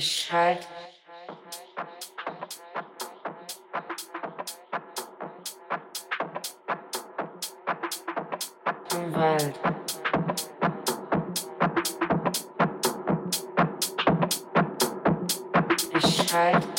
Schallt. Im Wald. Es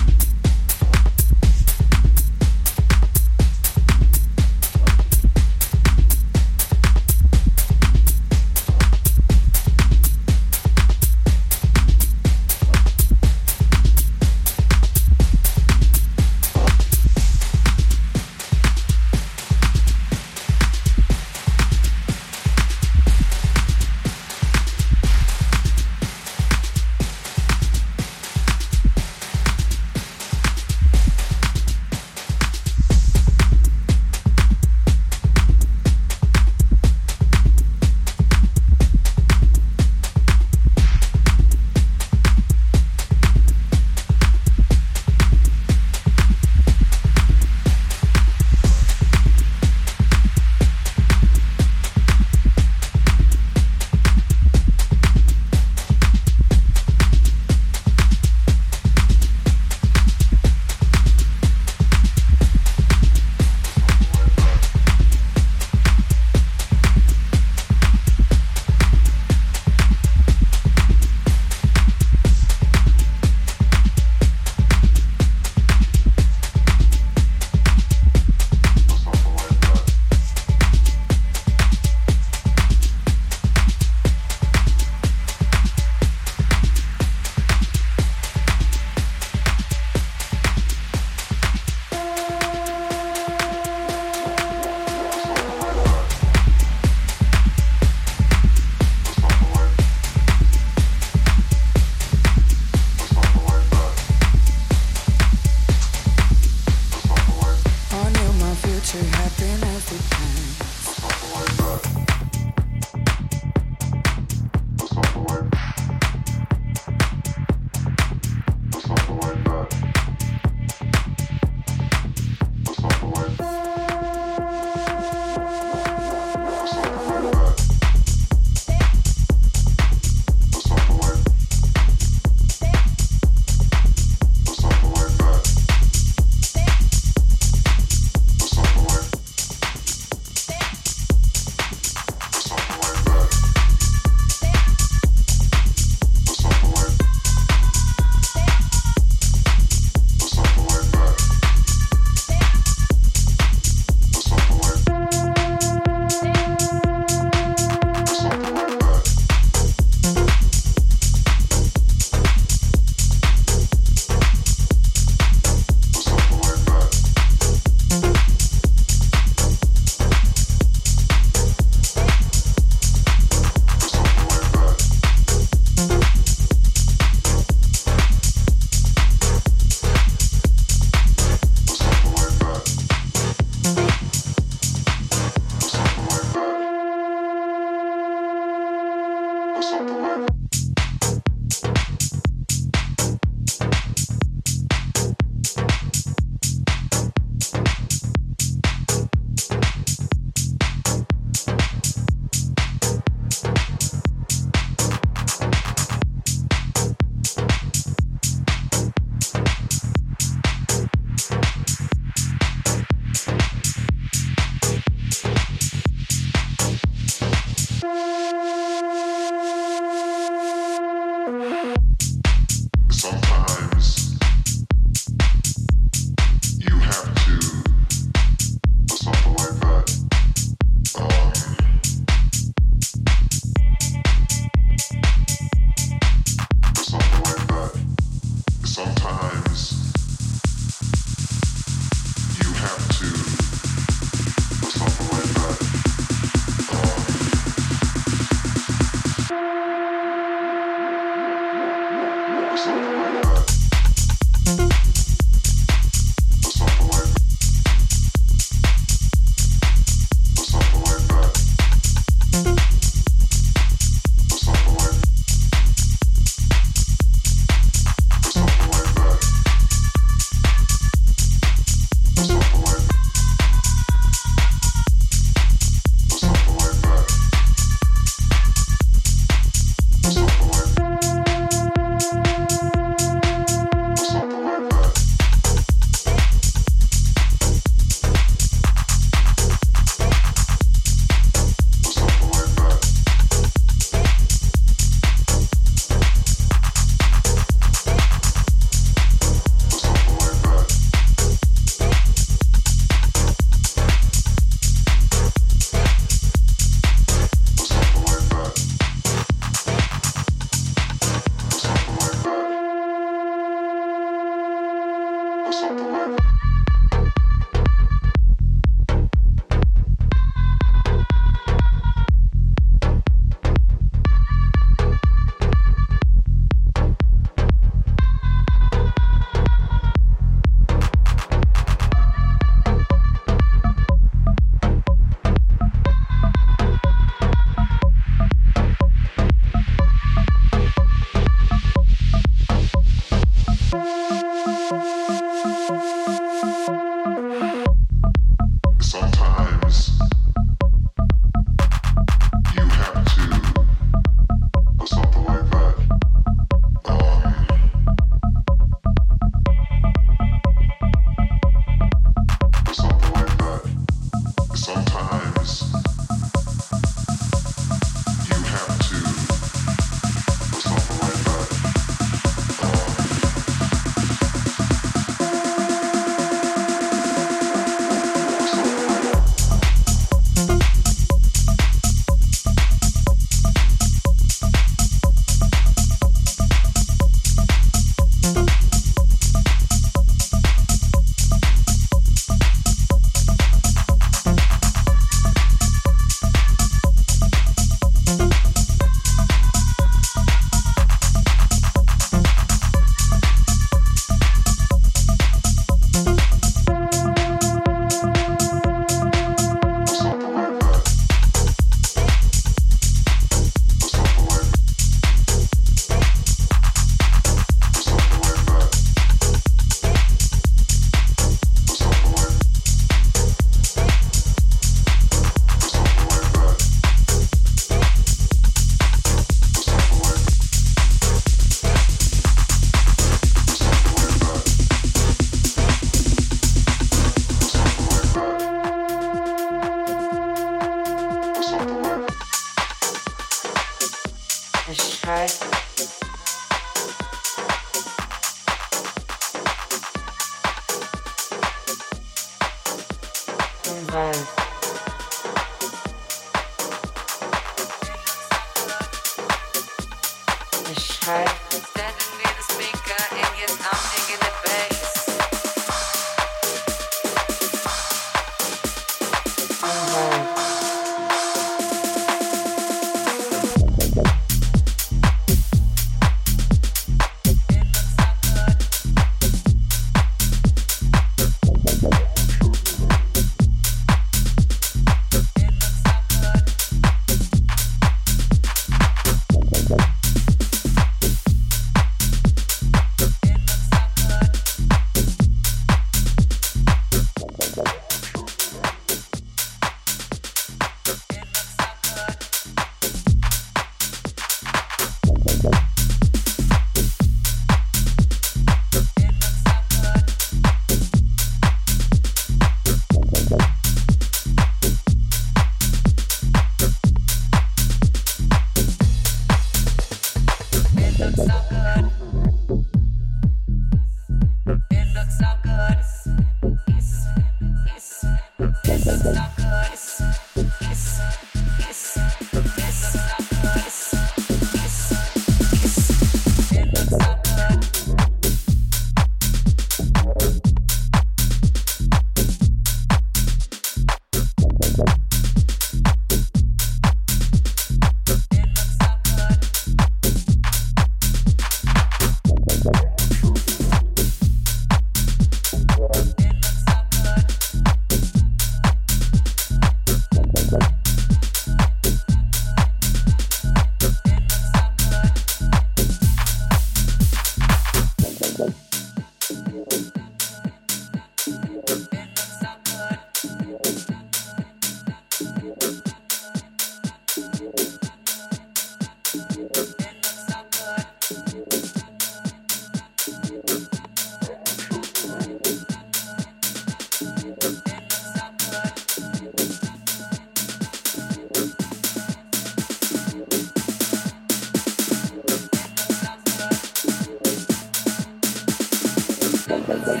Stop the way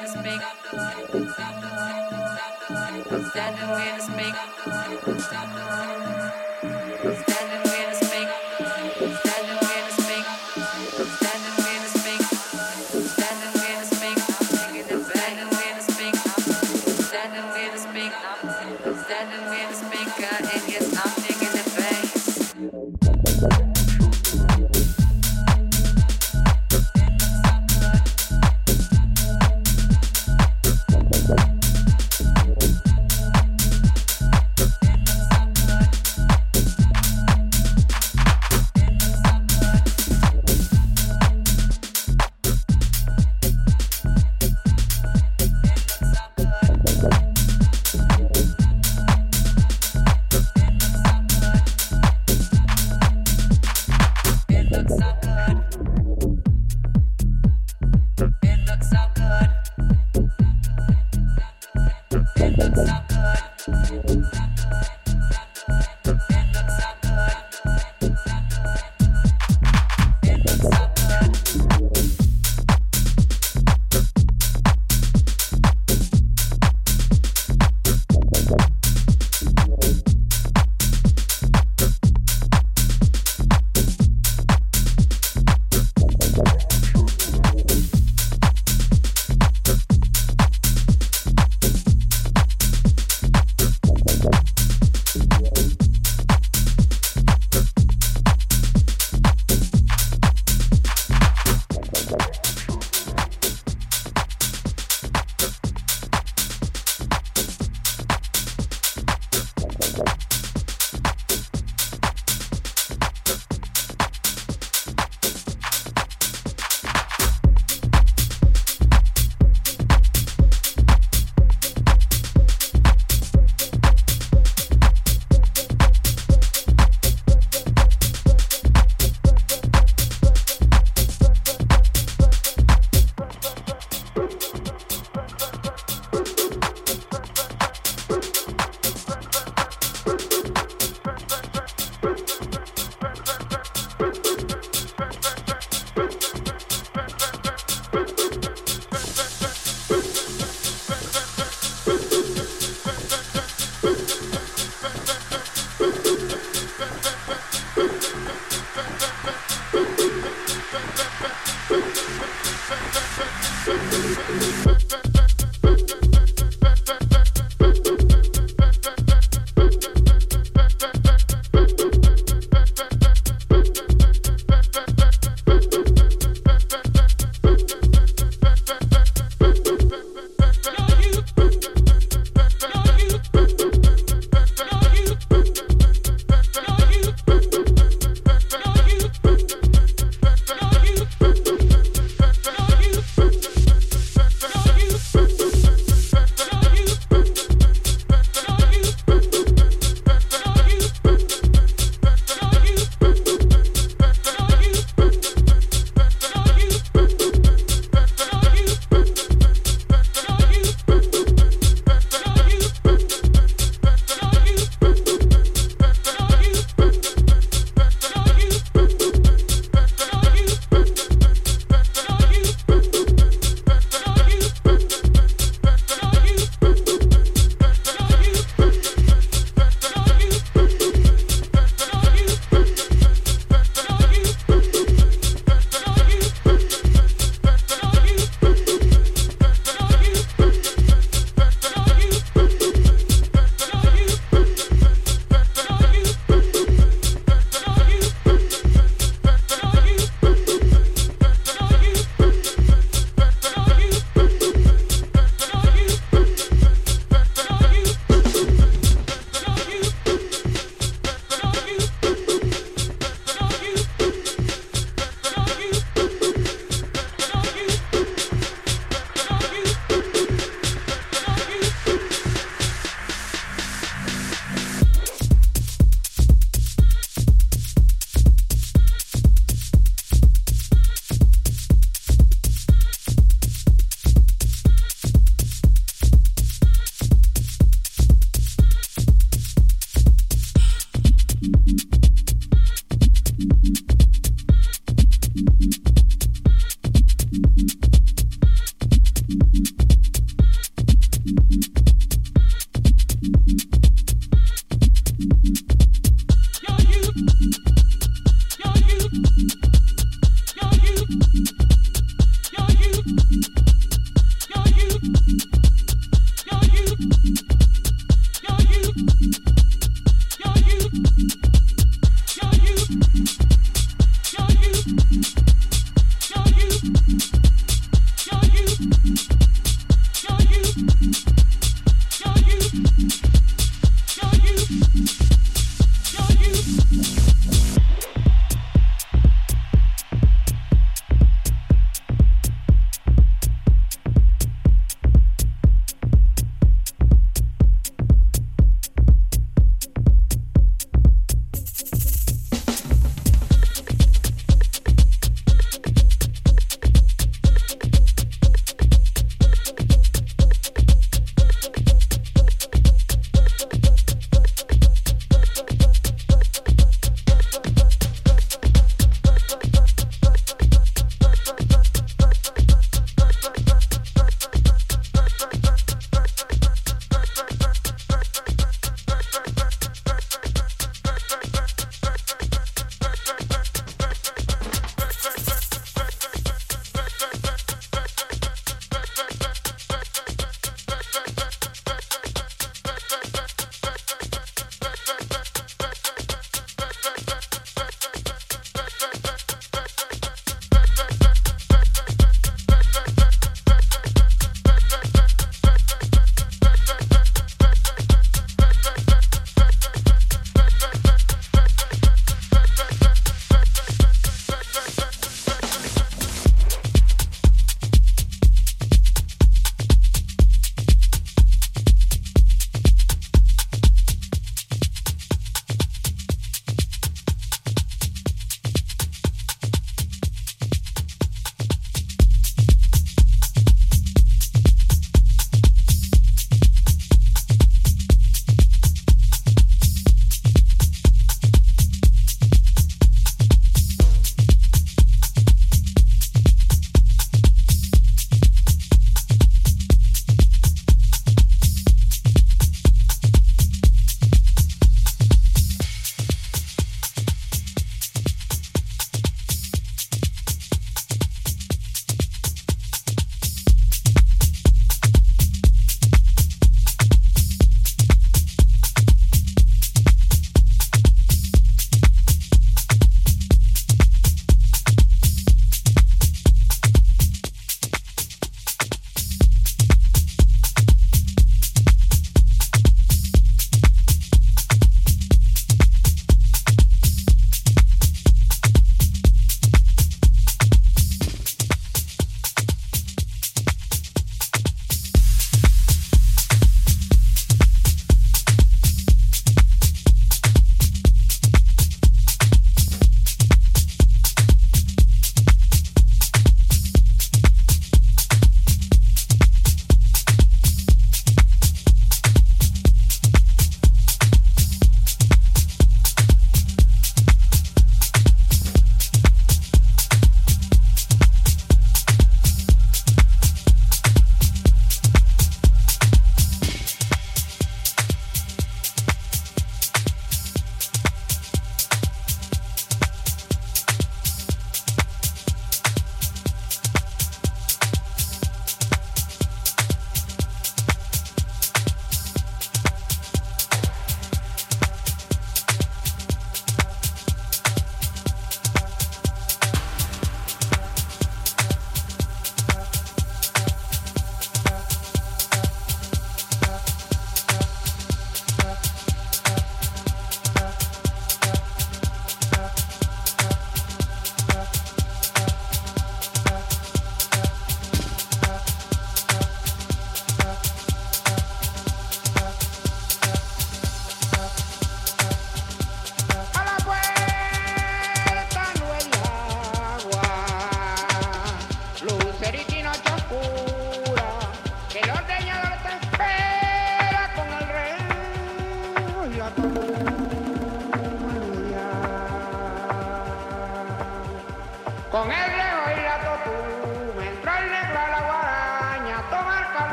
to speak. Stop the way to speak.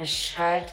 erschallt